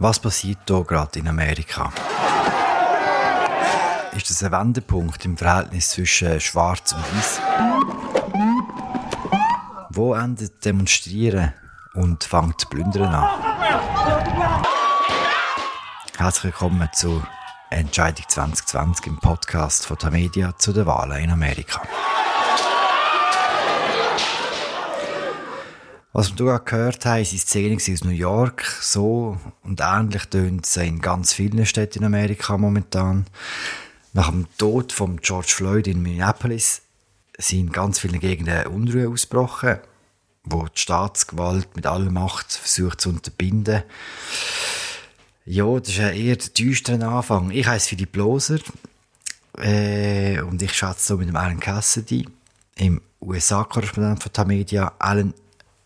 Was passiert hier gerade in Amerika? Ist das ein Wendepunkt im Verhältnis zwischen Schwarz und Weiß? Wo endet Demonstrieren und fängt Plündern an? Herzlich willkommen zu Entscheidung 2020 im Podcast von Tamedia zu den Wahlen in Amerika. Was wir hier gehört haben, sind Szenen aus New York. So und ähnlich tönt es in ganz vielen Städten in Amerika momentan. Nach dem Tod von George Floyd in Minneapolis sind in ganz vielen Gegenden Unruhe ausgebrochen, wo die Staatsgewalt mit aller Macht versucht zu unterbinden. Ja, das ist ein eher der düstere Anfang. Ich heiße Philipp Loser äh, und ich schätze so mit dem Alan Cassidy, im USA-Korrespondent von Tamedia. Alan,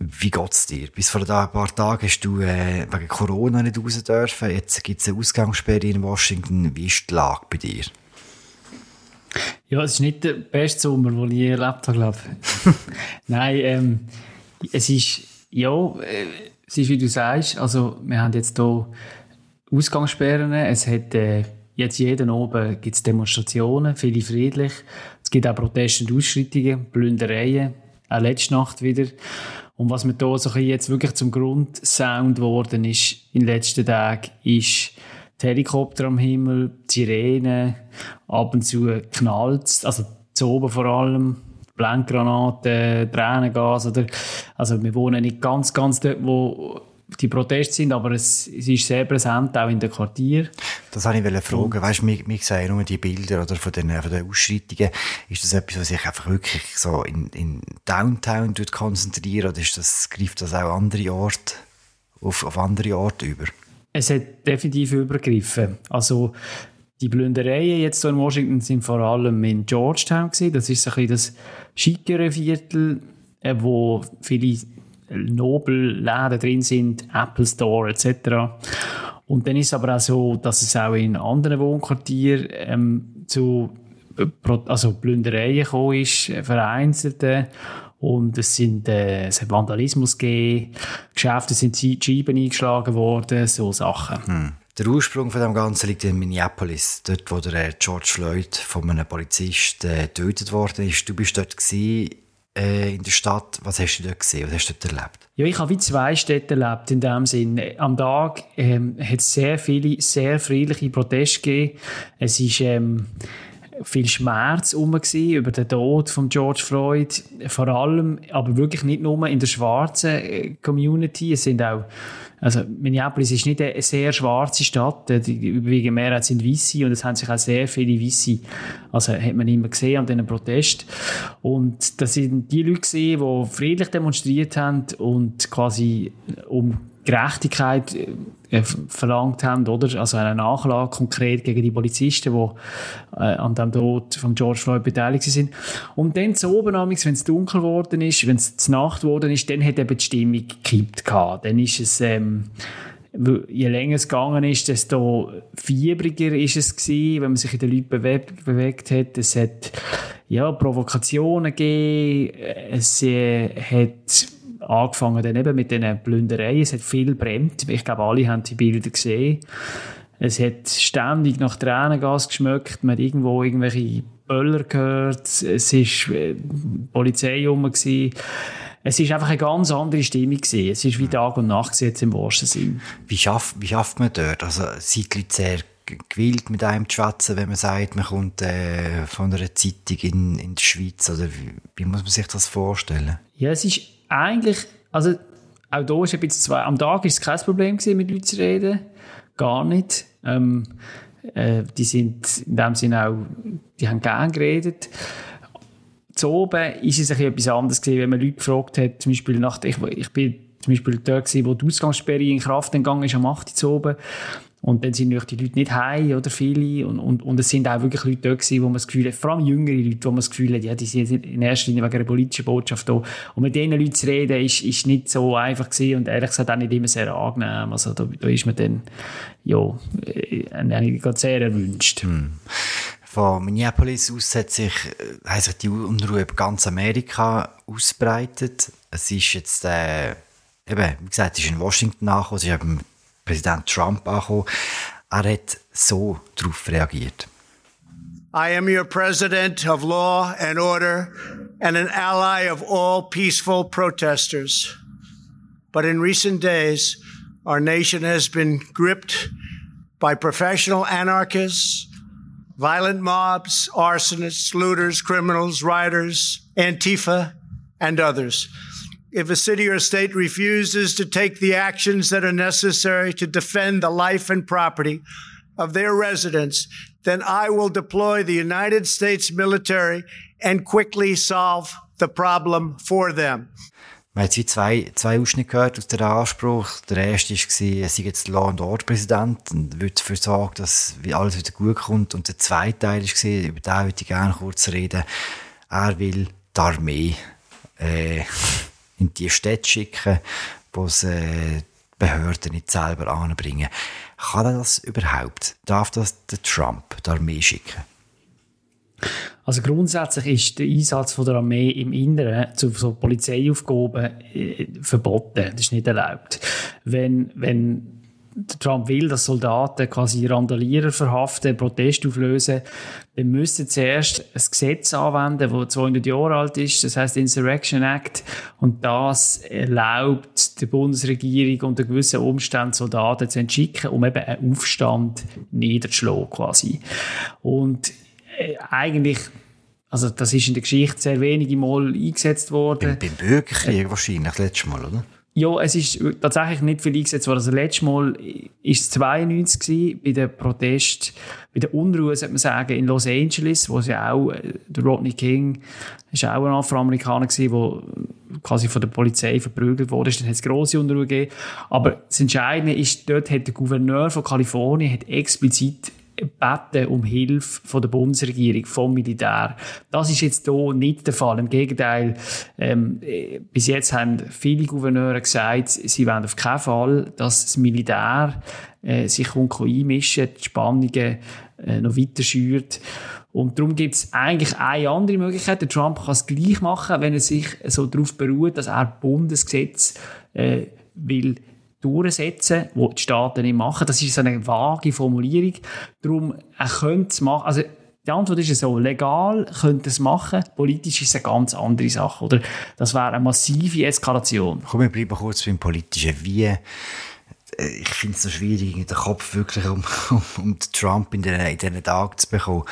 wie geht's dir? Bis vor ein paar Tagen hast du äh, wegen Corona nicht raus dürfen. Jetzt gibt es eine Ausgangssperre in Washington. Wie ist die Lage bei dir? Ja, es ist nicht der beste Sommer, den ich je erlebt habe, glaube ich. Nein, ähm, es ist, ja, äh, es ist wie du sagst, also wir haben jetzt hier Ausgangssperren, es hat äh, jetzt jeden oben gibt's Demonstrationen, viele friedlich, es gibt auch Proteste und Ausschreitungen, Plündereien, auch letzte Nacht wieder. Und was mir da so jetzt wirklich zum Grundsound geworden ist in den letzten Tagen, ist die Helikopter am Himmel, die Sirenen, ab und zu knallt also zu oben vor allem, Blendgranaten, Tränengas, oder, also wir wohnen nicht ganz, ganz dort, wo die Proteste sind, aber es, es ist sehr präsent, auch in den Quartieren. Das wollte ich fragen. Und, weißt, wir, wir sehen nur die Bilder oder von, den, von den Ausschreitungen. Ist das etwas, was sich einfach wirklich so in, in Downtown konzentriert oder ist das, greift das auch andere Orte, auf, auf andere Orte über? Es hat definitiv übergriffen. Also, die Plündereien jetzt in Washington sind vor allem in Georgetown gewesen. Das ist so ein bisschen das schickere Viertel, äh, wo viele Nobelläden drin sind, Apple Store etc. Und dann ist es aber auch so, dass es auch in anderen Wohnquartieren ähm, zu äh, also Plündereien gekommen ist, äh, vereinzelte. Und es, sind, äh, es hat Vandalismus gegeben, Geschäfte sind Scheiben eingeschlagen worden, so Sachen. Hm. Der Ursprung von dem Ganzen liegt in Minneapolis, dort wo der George Floyd von einem Polizist äh, getötet worden ist. Du bist dort gewesen, äh, in der Stadt. Was hast du dort gesehen? Was hast du dort erlebt? Ja, ich habe wie zwei Städte erlebt in dem Sinn. Am Tag ähm, hat es sehr viele, sehr friedliche Proteste gegeben. Es ist ähm, viel Schmerz um über den Tod von George Floyd. Vor allem, aber wirklich nicht nur in der schwarzen äh, Community. Es sind auch also Minneapolis ist nicht eine sehr schwarze Stadt, die überwiegende Mehrheit sind Weisse und es haben sich auch sehr viele Weisse, also hat man immer gesehen an diesen Protest und das sind die Leute gesehen, die friedlich demonstriert haben und quasi um Gerechtigkeit äh, verlangt haben, oder? Also eine Nachlage konkret gegen die Polizisten, die äh, an dem Tod von George Floyd beteiligt sind. Und dann zu oben, wenn es dunkel geworden ist, wenn es Nacht geworden ist, dann hat eben die Stimmung gekippt gehabt. Dann ist es, ähm, je länger es gegangen ist, desto fiebriger ist es gewesen, wenn man sich in den Leuten bewegt, bewegt hat. Es hat, ja, Provokationen gegeben, es äh, hat angefangen dann eben mit diesen Plündereien. Es hat viel brennt. Ich glaube, alle haben die Bilder gesehen. Es hat ständig nach Tränengas geschmeckt. Man hat irgendwo irgendwelche Böller gehört. Es war äh, Polizei rum. Gewesen. Es ist einfach eine ganz andere Stimmung gewesen. Es ist wie Tag und Nacht jetzt im wahrsten Sinn. Wie schafft, wie schafft man dort? Also, sind die Leute sehr gewillt, mit einem zu schwätzen, wenn man sagt, man kommt äh, von einer Zeitung in, in die Schweiz? Oder wie, wie muss man sich das vorstellen? Ja, es ist eigentlich, also auch da ist ein bisschen zwei, am Tag ist es kein Problem gewesen, mit Leuten zu reden, gar nicht. Ähm, äh, die sind in dem Sinne auch, die haben gern geredet. Zu oben ist es ein etwas anderes gewesen, wenn man Leute gefragt hat, zum Beispiel nach, ich, ich bin zum Beispiel dort gewesen, wo die Ausgangssperre in Kraft gegangen ist, am 8. zu oben. Und dann sind die Leute nicht heim oder viele. Und, und, und es sind auch wirklich Leute da gewesen, wo man das Gefühl hat, vor allem jüngere Leute, wo man das Gefühl hat, ja, die sind in erster Linie wegen einer politischen Botschaft da. Und mit diesen Leuten zu reden, ist, ist nicht so einfach gewesen und ehrlich gesagt auch nicht immer sehr angenehm. Also da, da ist man dann, ja, eigentlich sehr erwünscht. Hm. Von Minneapolis aus hat sich, äh, hat sich die Unruhe über ganz Amerika ausbreitet. Es ist jetzt, äh, eben, wie gesagt, es ist in Washington nachgekommen, es ist eben Präsident Trump angekommen. Er hat so darauf reagiert. I am your president of law and order and an ally of all peaceful protesters. But in recent days, our nation has been gripped by professional anarchists, violent mobs, arsonists, looters, criminals, rioters, Antifa, and others. If a city or state refuses to take the actions that are necessary to defend the life and property of their residents, then I will deploy the United States military and quickly solve the problem for them. Man hat zwei, zwei Ausschnitte gehört aus dem Anspruch. Der erste war, er sei jetzt Law and Order Präsident und will dafür sorgen, dass alles wieder gut kommt. Und der zweite Teil war, über den würde ich gerne kurz reden. Er will die Armee äh, in die Städte schicken, wo sie Behörden nicht selber anbringen. Kann er das überhaupt? Darf das der Trump die Armee schicken? Also grundsätzlich ist der Einsatz von der Armee im Inneren zu so Polizeiaufgaben äh, verboten. Das ist nicht erlaubt. Wenn, wenn Trump will, dass Soldaten quasi Randalierer verhaften, Protest auflösen, dann müssen zuerst ein Gesetz anwenden, das 200 Jahre alt ist, das heißt Insurrection Act, und das erlaubt der Bundesregierung unter gewissen Umständen Soldaten zu entschicken, um eben einen Aufstand niederzuschlagen quasi. Und äh, eigentlich also das ist in der Geschichte sehr wenige Mal eingesetzt worden. Beim, Bürgerkrieg wahrscheinlich, das letzte Mal, oder? Ja, es ist tatsächlich nicht viel eingesetzt worden. Also, letztes Mal ist es 92 gewesen, bei den Protest, bei der Unruhe, sollte man sagen, in Los Angeles, wo es auch, äh, der Rodney King, ist auch ein Afroamerikaner gewesen, der quasi von der Polizei verprügelt wurde. Dann hat es grosse Unruhe gegeben. Aber das Entscheidende ist, dort hat der Gouverneur von Kalifornien hat explizit beten um Hilfe von der Bundesregierung, vom Militär. Das ist jetzt hier nicht der Fall. Im Gegenteil, ähm, bis jetzt haben viele Gouverneure gesagt, sie wollen auf keinen Fall, dass das Militär äh, sich einmischen die Spannungen äh, noch weiter schürt. Und darum gibt es eigentlich eine andere Möglichkeit. Der Trump kann es gleich machen, wenn er sich so darauf beruht, dass er Bundesgesetz äh, will durchsetzen, wo die Staaten nicht machen. Das ist so eine vage Formulierung. Darum, er könnte es machen. Also, die Antwort ist so, legal könnte es machen, politisch ist es eine ganz andere Sache, oder? Das wäre eine massive Eskalation. Komm, wir bleiben kurz beim Politischen. Wie, äh, ich finde es so schwierig, den Kopf wirklich um, um, um Trump in diesen, in diesen Tagen zu bekommen.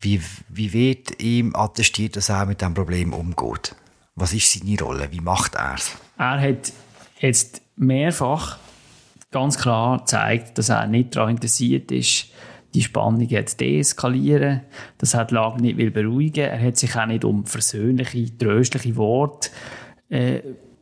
Wie, wie wird ihm attestiert, dass er mit diesem Problem umgeht? Was ist seine Rolle? Wie macht er es? Er hat jetzt mehrfach ganz klar zeigt, dass er nicht daran interessiert ist, die Spannung zu deeskalieren, er die Lage nicht will beruhigen Er hat sich auch nicht um versöhnliche, tröstliche Worte äh,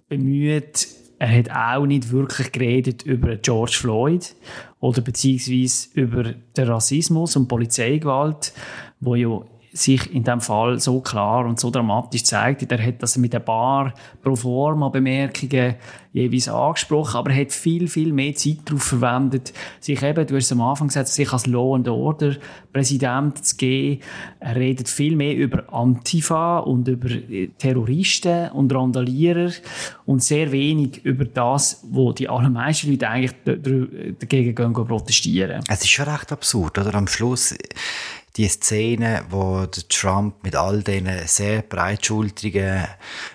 bemüht. Er hat auch nicht wirklich geredet über George Floyd oder beziehungsweise über den Rassismus und Polizeigewalt, wo ja sich in dem Fall so klar und so dramatisch zeigt. Er hat das mit ein paar Proforma-Bemerkungen jeweils angesprochen, aber er hat viel, viel mehr Zeit darauf verwendet, sich eben, du hast es am Anfang gesagt, sich als Law and Order Präsident zu geben. Er redet viel mehr über Antifa und über Terroristen und Randalierer und sehr wenig über das, wo die allermeisten Leute eigentlich dagegen gehen, protestieren. Es ist schon recht absurd, oder? Am Schluss die Szene, wo der Trump mit all diesen sehr breitschultrigen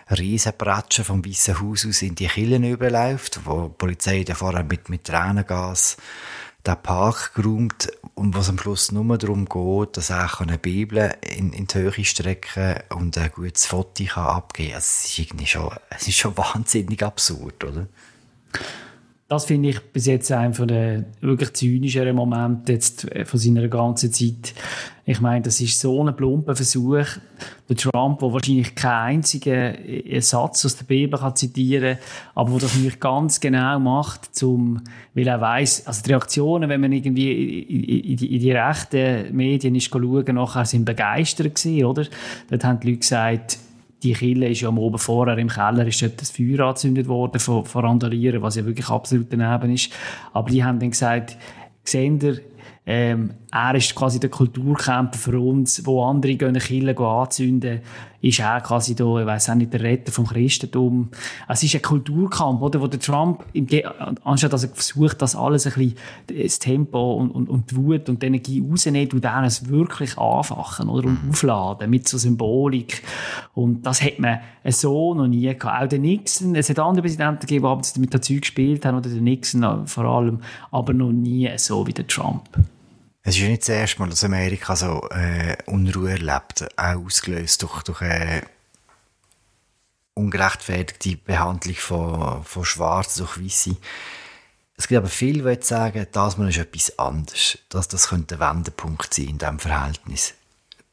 Riesenbratschen vom Weißen Haus aus in die Killen überläuft, wo die Polizei vorher mit, mit Tränengas den Park geräumt und was am Schluss nur darum geht, dass er eine Bibel in, in die Höhe strecken und ein gutes Foto kann abgeben kann. Es ist irgendwie schon, es ist schon wahnsinnig absurd, oder? Das finde ich bis jetzt einer von den wirklich zynischeren Momente jetzt äh, von seiner ganzen Zeit. Ich meine, das ist so ein plumper Versuch, der Trump, der wahrscheinlich keinen einzigen äh, Satz aus der Bibel kann zitieren aber der das nicht ganz genau macht, zum, weil er weiß, also die Reaktionen, wenn man irgendwie in, die, in die rechten Medien ist schauen, nachher sind begeistert gewesen, oder? Dort haben die Leute gesagt, die Kille ist ja am oben vorher im Keller ist das Feuer angezündet worden von, von Randalieren, was ja wirklich absolut daneben ist. Aber die haben dann gesagt, seht ihr, ähm, er ist quasi der Kulturkämpfer für uns, wo andere gehen Kirche anzünden, ist er quasi da, ich weiss auch nicht, der Retter vom Christentum. Es ist ein Kulturkampf, oder, wo der Trump, anstatt dass er versucht, das alles ein bisschen, das Tempo und, und, und die Wut und die Energie rausnehmen, tut er es wirklich anfachen, oder, und aufladen, mit so Symbolik. Und das hat man so noch nie gehabt. Auch der Nixon, es hat andere Präsidenten gegeben, die mit dazu gespielt haben, oder der Nixon vor allem, aber noch nie so wie der Trump. Es ist ja nicht das erste Mal, dass Amerika so äh, Unruhe erlebt, auch ausgelöst durch, durch eine ungerechtfertigte Behandlung von, von Schwarzen durch Weisse. Es gibt aber viele, die sagen, das Mal ist etwas anderes. Das, das könnte ein Wendepunkt sein in diesem Verhältnis.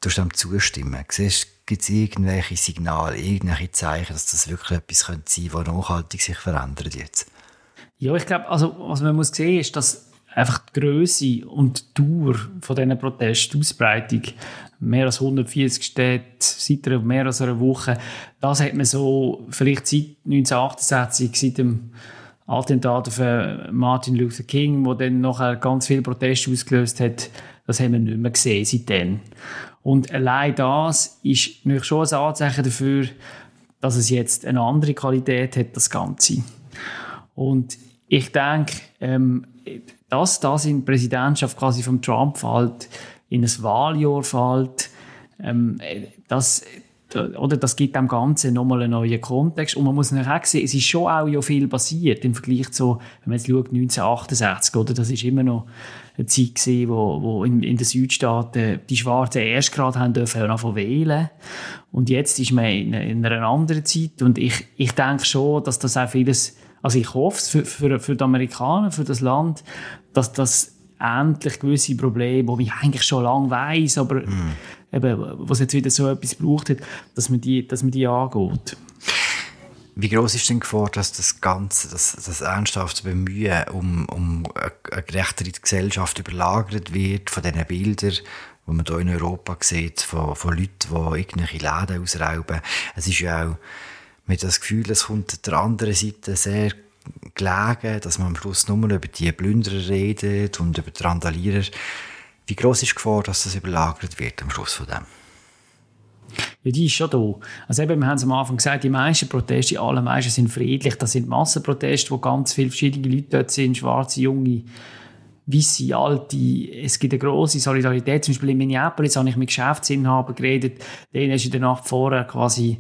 Du musst dem zustimmen. Siehst, gibt es irgendwelche Signale, irgendwelche Zeichen, dass das wirklich etwas könnte sein könnte, das nachhaltig sich verändert jetzt? Ja, ich glaube, also, was man muss sehen, ist, dass einfach die Größe und die Dauer von diesen Protesten, die Ausbreitung, mehr als 140 Städte, seit mehr als einer Woche, das hat man so vielleicht seit 1968, seit dem Attentat auf äh, Martin Luther King, wo dann nachher ganz viele Proteste ausgelöst hat, das haben wir nicht mehr gesehen seitdem. Und allein das ist natürlich schon ein Anzeichen dafür, dass es jetzt eine andere Qualität hat, das Ganze. Und ich denke, ähm, dass das in die Präsidentschaft quasi vom Trump fällt, in ein Wahljahr fällt, ähm, das, oder das gibt dem Ganzen nochmal einen neuen Kontext. Und man muss natürlich auch sehen, es ist schon auch ja viel passiert im Vergleich zu, wenn man jetzt schaut, 1968, oder? Das ist immer noch eine Zeit gewesen, wo, wo in, in den Südstaaten die Schwarzen erst gerade haben dürfen anfangen wählen. Und jetzt ist man in, in einer anderen Zeit. Und ich, ich denke schon, dass das auch vieles also ich hoffe es für, für, für die Amerikaner, für das Land, dass das endlich gewisse Probleme, die ich eigentlich schon lange weiß, aber mm. eben, was jetzt wieder so etwas braucht hat, dass man die, dass man die angeht. Wie groß ist denn die Gefahr, dass das Ganze, das, das ernsthafte Bemühen um, um eine gerechtere Gesellschaft überlagert wird von diesen Bildern, die man hier in Europa sieht, von, von Leuten, die irgendwelche Läden ausrauben. Es ist ja auch man hat das Gefühl, es kommt der anderen Seite sehr gelegen, dass man am Schluss nur über die Plünderer redet und über die Randalierer. Wie groß ist die Gefahr, dass das überlagert wird am Schluss von dem? Ja, die ist schon da. Also eben, wir haben es am Anfang gesagt, die meisten Proteste, die allermeisten sind friedlich. Das sind Massenproteste, wo ganz viele verschiedene Leute dort sind, schwarze, junge, weisse, alte. Es gibt eine grosse Solidarität. Zum Beispiel in Minneapolis habe ich mit Geschäftsinhabern geredet. Denen ist in der Nacht vorher quasi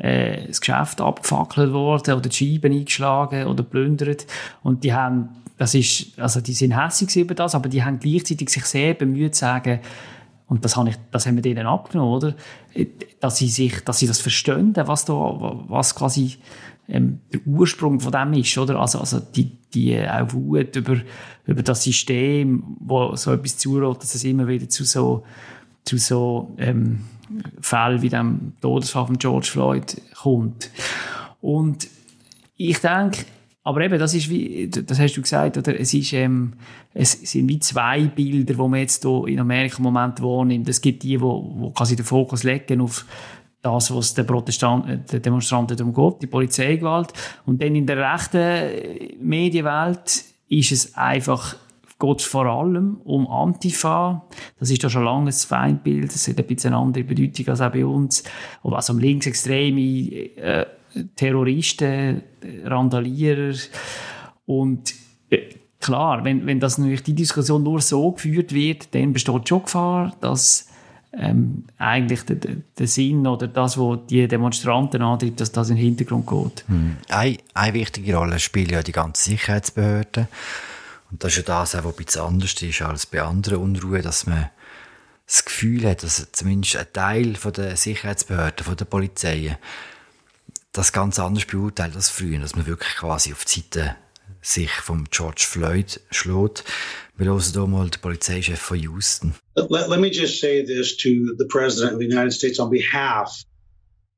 äh, das Geschäft abgefackelt worden oder die Scheiben eingeschlagen oder plündert. Und die haben, das ist, also die sind hässlich über das, aber die haben gleichzeitig sich sehr bemüht zu sagen, und das, habe ich, das haben wir denen abgenommen, oder? Dass sie sich, dass sie das verstehen, was da, was quasi ähm, der Ursprung von dem ist, oder? Also, also die, die auch Wut über, über das System, wo so etwas zulässt, dass es immer wieder zu so, zu so, ähm, Fall wie dem Todesfall von George Floyd kommt. Und ich denke, aber eben, das ist wie, das hast du gesagt, oder? Es ist, ähm, es sind wie zwei Bilder, die man jetzt hier in Amerika im Moment wahrnimmt. Es gibt die, wo quasi den Fokus legen auf das, was den Protestanten, den Demonstranten darum geht, die Polizeigewalt. Und dann in der rechten Medienwelt ist es einfach geht es vor allem um Antifa. Das ist ja schon lange ein Feindbild. Das hat ein bisschen eine andere Bedeutung als auch bei uns. Also um linksextreme äh, Terroristen, Randalierer. Und äh, klar, wenn, wenn das natürlich die Diskussion nur so geführt wird, dann besteht schon Gefahr, dass ähm, eigentlich der, der, Sinn oder das, was die Demonstranten antreibt, dass das in den Hintergrund geht. Hm. Eine, eine wichtige Rolle spielen ja die ganzen Sicherheitsbehörden. Und das ist ja das, was ein bisschen anders ist als bei anderen Unruhen, dass man das Gefühl hat, dass zumindest ein Teil der Sicherheitsbehörden, der Polizei, das ganz anders beurteilt als früher, dass man wirklich quasi auf die Seite sich vom George Floyd schlägt. Wir hören hier mal den Polizeichef von Houston. Let, let me just say this to the President of the United States on behalf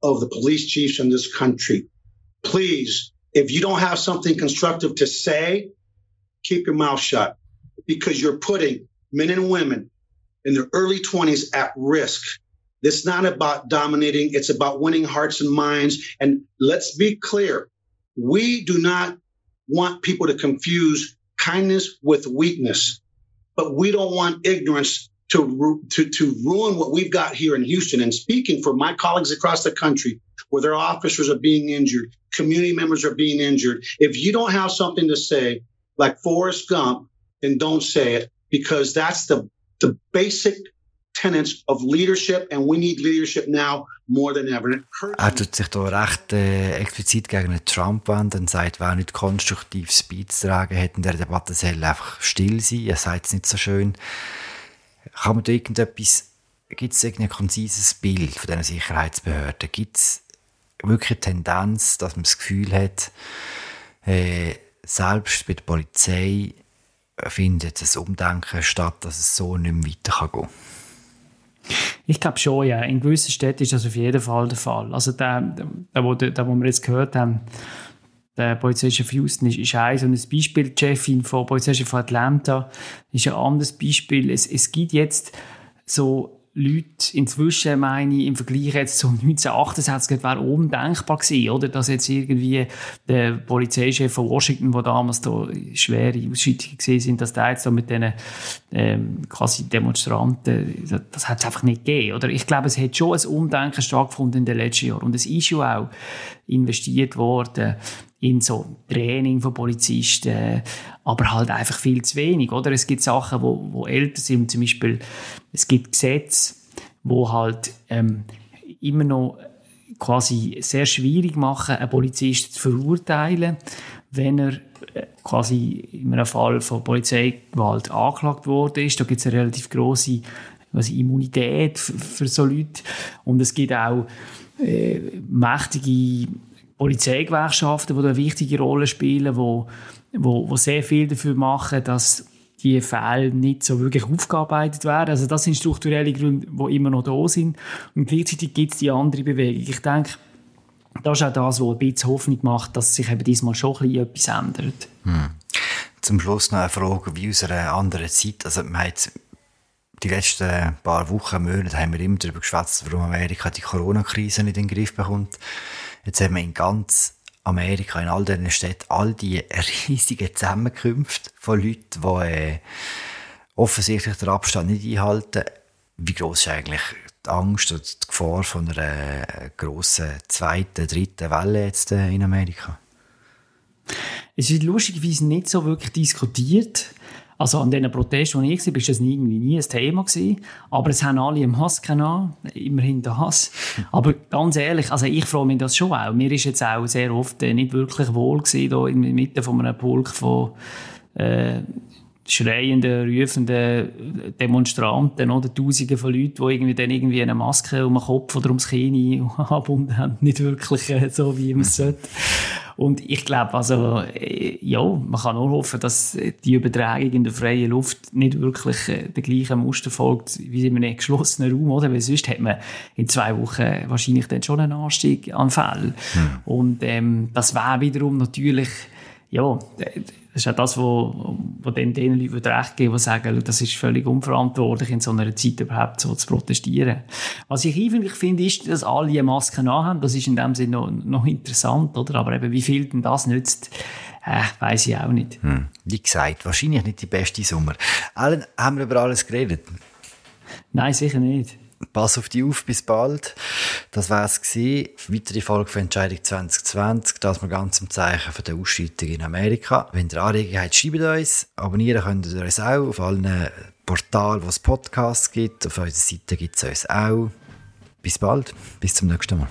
of the police chiefs in this country. Please, if you don't have something constructive to say, keep your mouth shut because you're putting men and women in their early 20s at risk. It's not about dominating, it's about winning hearts and minds. And let's be clear we do not want people to confuse kindness with weakness. but we don't want ignorance to, to, to ruin what we've got here in Houston. And speaking for my colleagues across the country, where their officers are being injured, community members are being injured. If you don't have something to say, like Forrest Gump, then don't say it because that's the, the basic tenets of leadership and we need leadership now more than ever. Er tut sich da recht äh, explizit gegen Trump wenden und sagt, wer nicht konstruktives beizutragen hat in der Debatte, soll einfach still sein. Er sagt es nicht so schön. Kann man da irgendetwas, gibt es ein konzises Bild von diesen Sicherheitsbehörden? Gibt es wirklich eine Tendenz, dass man das Gefühl hat, äh, selbst bei der Polizei findet ein Umdenken statt, dass es so nicht mehr weitergehen kann? Ich glaube schon, ja. In gewissen Städten ist das auf jeden Fall der Fall. Also der, der, der, der wo wir jetzt gehört haben, der Polizeichef Houston ist, ist ein so ein Beispiel. Die Chefin von Polizeichef Atlanta ist ein anderes Beispiel. Es, es gibt jetzt so Leute inzwischen, meine ich, im Vergleich jetzt zu 1968 wäre undenkbar gewesen, oder? Dass jetzt irgendwie der Polizeichef von Washington, wo damals da schwere Ausschreitungen gesehen sind, dass der jetzt da mit diesen ähm, quasi Demonstranten, das, das hat es einfach nicht gegeben, oder? Ich glaube, es hat schon ein Umdenken stattgefunden in den letzten Jahren und es ist ja auch investiert worden in so Training von Polizisten, aber halt einfach viel zu wenig, oder? Es gibt Sachen, wo, wo älter sind, zum Beispiel, es gibt Gesetze, wo halt ähm, immer noch quasi sehr schwierig machen, einen Polizisten zu verurteilen, wenn er äh, quasi in einem Fall von Polizeigewalt angeklagt worden ist. Da gibt es eine relativ große Immunität für, für so Leute. Und es gibt auch äh, mächtige Polizeigewerkschaften, die eine wichtige Rolle spielen, wo, wo, wo sehr viel dafür machen, dass die Fälle nicht so wirklich aufgearbeitet werden. Also das sind strukturelle Gründe, die immer noch da sind. Und gleichzeitig gibt es die andere Bewegung. Ich denke, das ist auch das, was ein bisschen Hoffnung macht, dass sich eben diesmal schon etwas ändert. Hm. Zum Schluss noch eine Frage wie aus einer anderen Zeit. Also man hat die letzten paar Wochen, Monate haben wir immer darüber geschwätzt, warum Amerika die Corona-Krise nicht in den Griff bekommt. Jetzt haben wir in ganz Amerika, in all diesen Städten, all die riesigen Zusammenkünfte von Leuten, die äh, offensichtlich den Abstand nicht einhalten. Wie groß ist eigentlich die Angst oder die Gefahr von einer äh, grossen zweiten, dritten Welle jetzt äh, in Amerika? Es wird lustigerweise nicht so wirklich diskutiert. Also an diesen Protesten, die ich war, war das irgendwie nie ein Thema gewesen. Aber es haben alle im Hass genommen, immerhin der Hass. Aber ganz ehrlich, also ich freue mich das schon auch. Mir ist jetzt auch sehr oft äh, nicht wirklich wohl gewesen, hier in der Mitte von einem Pulk von äh, schreienden, rufenden Demonstranten oder Tausende von Leuten, die irgendwie dann irgendwie eine Maske um den Kopf oder ums Kinn angebunden haben. Nicht wirklich äh, so, wie man es sollte. Und ich glaube, also, äh, ja, man kann nur hoffen, dass die Übertragung in der freien Luft nicht wirklich äh, der gleichen Muster folgt wie in einem geschlossenen Raum, oder? Weil sonst hat man in zwei Wochen wahrscheinlich dann schon einen Anstieg an Fällen. Hm. Und ähm, das wäre wiederum natürlich ja, das ist auch das, wo, wo dann den Leuten recht geben, die sagen, das ist völlig unverantwortlich, in so einer Zeit überhaupt so zu protestieren. Was ich eigentlich finde, ist, dass alle eine Maske haben. Das ist in dem Sinne noch, noch interessant, oder? Aber eben, wie viel denn das nützt, äh, weiß ich auch nicht. Hm. Wie gesagt, wahrscheinlich nicht die beste Sommer. Allen haben wir über alles geredet? Nein, sicher nicht. Pass auf dich auf, bis bald. Das war es. Weitere Folge von Entscheidung 2020. Das wir ganz im Zeichen der Ausschreitung in Amerika. Wenn ihr Anregungen habt, schreibt uns. Abonnieren könnt ihr uns auch auf allen Portalen, wo es Podcasts gibt. Auf unserer Seite gibt es uns auch. Bis bald. Bis zum nächsten Mal.